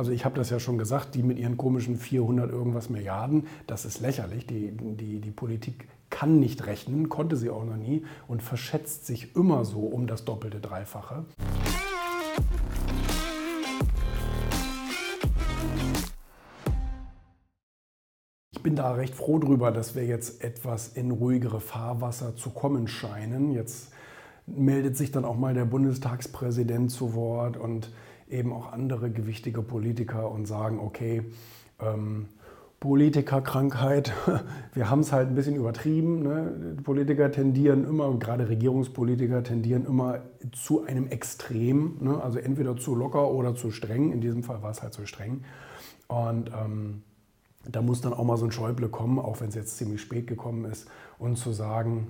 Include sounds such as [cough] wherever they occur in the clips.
Also ich habe das ja schon gesagt, die mit ihren komischen 400 irgendwas Milliarden, das ist lächerlich. Die, die, die Politik kann nicht rechnen, konnte sie auch noch nie und verschätzt sich immer so um das doppelte, dreifache. Ich bin da recht froh drüber, dass wir jetzt etwas in ruhigere Fahrwasser zu kommen scheinen. Jetzt meldet sich dann auch mal der Bundestagspräsident zu Wort und eben auch andere gewichtige Politiker und sagen, okay, ähm, Politikerkrankheit, [laughs] wir haben es halt ein bisschen übertrieben. Ne? Politiker tendieren immer, gerade Regierungspolitiker tendieren immer zu einem Extrem, ne? also entweder zu locker oder zu streng. In diesem Fall war es halt zu streng. Und ähm, da muss dann auch mal so ein Schäuble kommen, auch wenn es jetzt ziemlich spät gekommen ist, und zu sagen,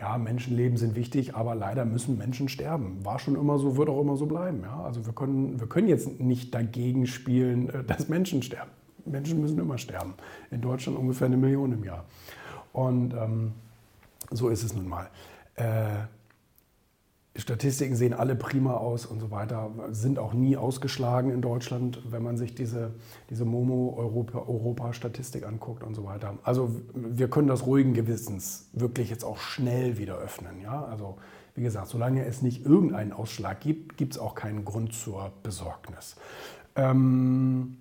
ja, Menschenleben sind wichtig, aber leider müssen Menschen sterben. War schon immer so, wird auch immer so bleiben. Ja? Also wir können, wir können jetzt nicht dagegen spielen, äh, dass Menschen sterben. Menschen müssen immer sterben. In Deutschland ungefähr eine Million im Jahr. Und ähm, so ist es nun mal. Äh, Statistiken sehen alle prima aus und so weiter, sind auch nie ausgeschlagen in Deutschland, wenn man sich diese, diese Momo-Europa-Statistik anguckt und so weiter. Also wir können das ruhigen Gewissens wirklich jetzt auch schnell wieder öffnen. Ja? Also wie gesagt, solange es nicht irgendeinen Ausschlag gibt, gibt es auch keinen Grund zur Besorgnis. Ähm,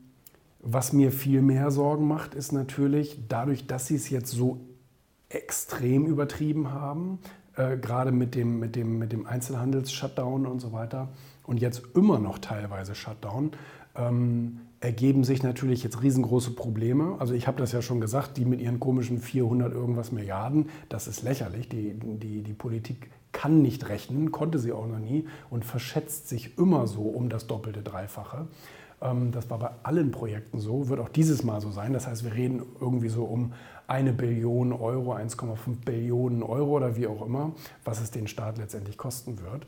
was mir viel mehr Sorgen macht, ist natürlich, dadurch, dass sie es jetzt so extrem übertrieben haben, äh, gerade mit dem, mit dem, mit dem Einzelhandels-Shutdown und so weiter und jetzt immer noch teilweise Shutdown, ähm, ergeben sich natürlich jetzt riesengroße Probleme. Also ich habe das ja schon gesagt, die mit ihren komischen 400 irgendwas Milliarden, das ist lächerlich. Die, die, die Politik kann nicht rechnen, konnte sie auch noch nie und verschätzt sich immer so um das doppelte, dreifache. Ähm, das war bei allen Projekten so, wird auch dieses Mal so sein. Das heißt, wir reden irgendwie so um eine Billion Euro, 1,5 Billionen Euro oder wie auch immer, was es den Staat letztendlich kosten wird.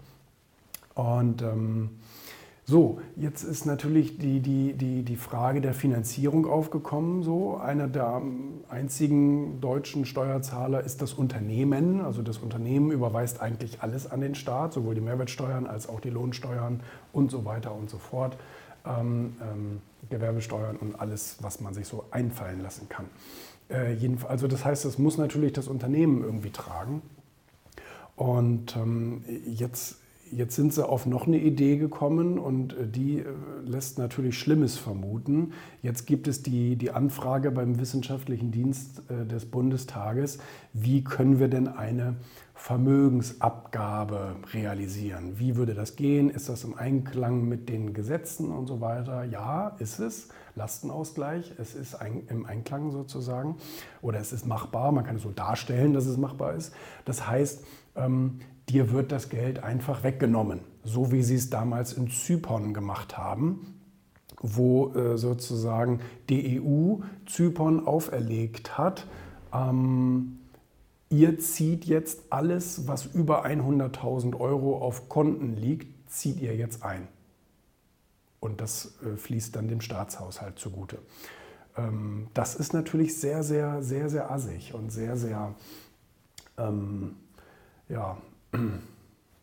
Und ähm, so, jetzt ist natürlich die, die, die, die Frage der Finanzierung aufgekommen. So. Einer der einzigen deutschen Steuerzahler ist das Unternehmen. Also das Unternehmen überweist eigentlich alles an den Staat, sowohl die Mehrwertsteuern als auch die Lohnsteuern und so weiter und so fort. Ähm, ähm, Gewerbesteuern und alles, was man sich so einfallen lassen kann. Äh, also das heißt, es muss natürlich das Unternehmen irgendwie tragen. Und ähm, jetzt, jetzt sind sie auf noch eine Idee gekommen und äh, die äh, lässt natürlich Schlimmes vermuten. Jetzt gibt es die, die Anfrage beim Wissenschaftlichen Dienst des Bundestages, wie können wir denn eine Vermögensabgabe realisieren? Wie würde das gehen? Ist das im Einklang mit den Gesetzen und so weiter? Ja, ist es. Lastenausgleich. Es ist ein, im Einklang sozusagen oder es ist machbar. Man kann es so darstellen, dass es machbar ist. Das heißt, ähm, dir wird das Geld einfach weggenommen, so wie sie es damals in Zypern gemacht haben wo äh, sozusagen die EU Zypern auferlegt hat, ähm, ihr zieht jetzt alles, was über 100.000 Euro auf Konten liegt, zieht ihr jetzt ein. Und das äh, fließt dann dem Staatshaushalt zugute. Ähm, das ist natürlich sehr, sehr, sehr, sehr assig und sehr, sehr, ähm, ja, [clears throat]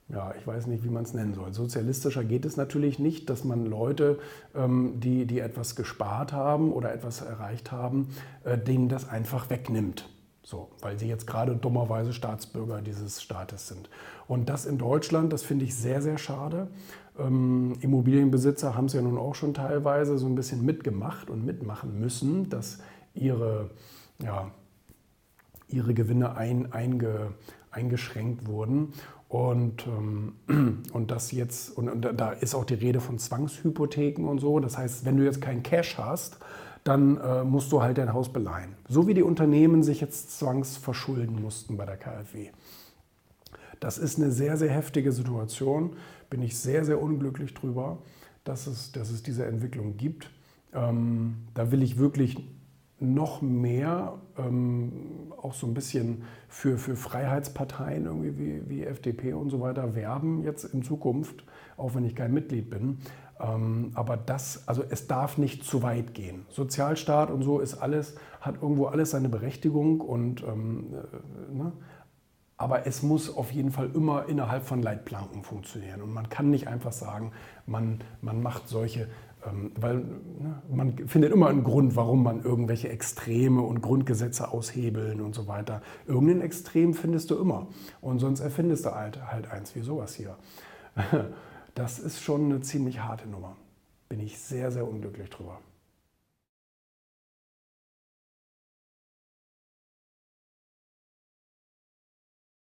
ja, ich weiß nicht, wie man es nennen soll. Sozialistischer geht es natürlich nicht, dass man Leute, ähm, die, die etwas gespart haben oder etwas erreicht haben, äh, denen das einfach wegnimmt. So, weil sie jetzt gerade dummerweise Staatsbürger dieses Staates sind. Und das in Deutschland, das finde ich sehr, sehr schade. Ähm, Immobilienbesitzer haben es ja nun auch schon teilweise so ein bisschen mitgemacht und mitmachen müssen, dass ihre, ja, ihre Gewinne ein, einge, eingeschränkt wurden. Und, ähm, [clears throat] und das jetzt, und, und da ist auch die Rede von Zwangshypotheken und so. Das heißt, wenn du jetzt kein Cash hast, dann äh, musst du halt dein Haus beleihen. So wie die Unternehmen sich jetzt zwangsverschulden mussten bei der KfW. Das ist eine sehr, sehr heftige Situation. Bin ich sehr, sehr unglücklich drüber, dass es, dass es diese Entwicklung gibt. Ähm, da will ich wirklich noch mehr ähm, auch so ein bisschen für, für Freiheitsparteien irgendwie wie, wie FDP und so weiter werben jetzt in Zukunft, auch wenn ich kein Mitglied bin. Ähm, aber das, also es darf nicht zu weit gehen. Sozialstaat und so ist alles, hat irgendwo alles seine Berechtigung und ähm, äh, ne? aber es muss auf jeden Fall immer innerhalb von Leitplanken funktionieren. Und man kann nicht einfach sagen, man, man macht solche weil ne, man findet immer einen Grund, warum man irgendwelche Extreme und Grundgesetze aushebeln und so weiter. Irgendein Extrem findest du immer. Und sonst erfindest du halt, halt eins wie sowas hier. [laughs] Das ist schon eine ziemlich harte Nummer. Bin ich sehr, sehr unglücklich drüber.